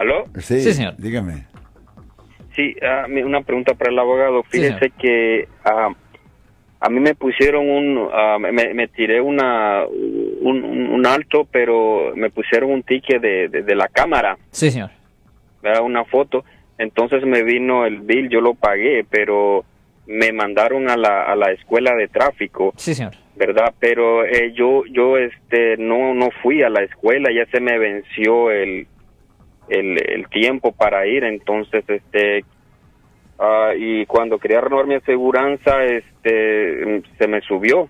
¿Aló? Sí, Sí, señor. Dígame. Sí, ah, mi- una pregunta para el abogado. Fíjese que ah, a mí me pusieron un, ah, me, me tiré una, un, un- un alto, pero me pusieron un ticket de, de, de la cámara, Sí, señor. ¿verdad? una foto. Entonces me vino el bill, yo lo pagué, pero me mandaron a la, a la escuela de tráfico. Sí, señor. verdad pero eh, yo yo este no no fui a la escuela ya se me venció el el, tiempo para ir entonces este ah, y cuando quería renovar mi aseguranza este se me subió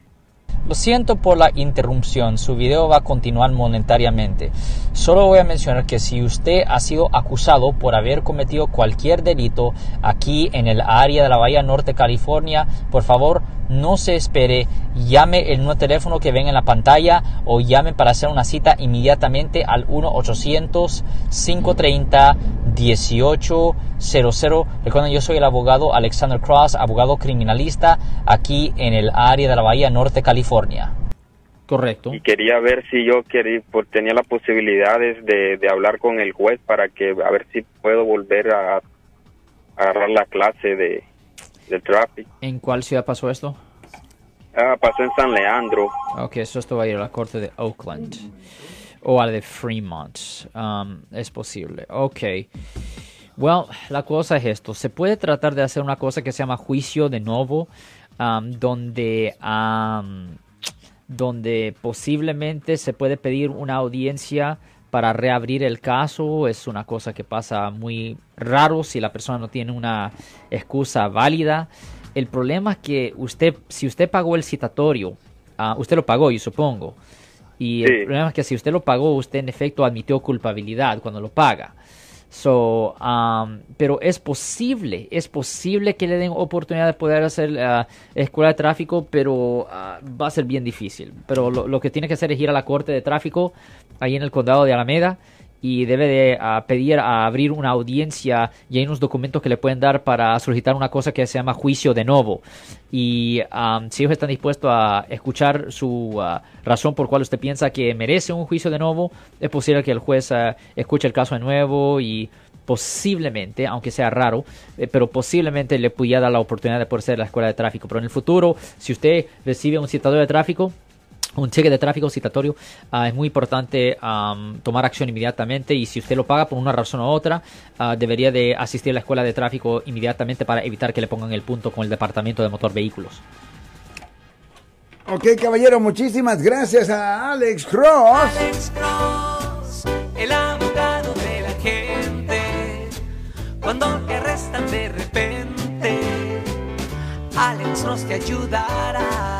Lo siento por la interrupción, su video va a continuar monetariamente. Solo voy a mencionar que si usted ha sido acusado por haber cometido cualquier delito aquí en el área de la Bahía Norte, California, por favor no se espere, llame el nuevo teléfono que ven en la pantalla o llame para hacer una cita inmediatamente al 1-800-530-1800. Recuerden, yo soy el abogado Alexander Cross, abogado criminalista aquí en el área de la Bahía Norte, California. Correcto. y quería ver si yo quería pues, tenía las posibilidades de, de hablar con el juez para que a ver si puedo volver a, a agarrar la clase de de tráfico ¿En cuál ciudad pasó esto? ah, pasó en San Leandro Ok, eso esto va a ir a la corte de Oakland o a la de Fremont. Um, es posible. Ok. Well, la cosa es esto. Se puede tratar de hacer una cosa que se llama juicio de nuevo, um, donde, um, donde posiblemente se puede pedir una audiencia para reabrir el caso. Es una cosa que pasa muy raro si la persona no tiene una excusa válida. El problema es que usted, si usted pagó el citatorio, ah, usted lo pagó, yo supongo. Y Sí. el problema es que si usted lo pagó, usted en efecto admitió culpabilidad cuando lo paga. So, um, pero es posible, es posible que le den oportunidad de poder hacer ah, escuela de tráfico, pero ah, va a ser bien difícil. Pero lo, lo que tiene que hacer es ir a la corte de tráfico ahí en el condado de Alameda y debe de ah, pedir a abrir una audiencia y hay unos documentos que le pueden dar para solicitar una cosa que se llama juicio de nuevo. Y si ellos están dispuestos a escuchar su ah, razón por cual usted piensa que merece un juicio de nuevo, es posible que el juez ah, escuche el caso de nuevo y posiblemente, aunque sea raro, eh, pero posiblemente le pudiera dar la oportunidad de poder ser la escuela de tráfico. Pero en el futuro, si usted recibe un citador de tráfico, un cheque de tráfico citatorio, ah, es muy importante tomar acción inmediatamente y si usted lo paga por una razón u otra, ah, debería de asistir a la escuela de tráfico inmediatamente para evitar que le pongan el punto con el departamento de motor vehículos. Ok, caballero, muchísimas gracias a Alex Cross. Alex Cross, el abogado de la gente. Cuando te arrestan de repente, Alex Cross te ayudará.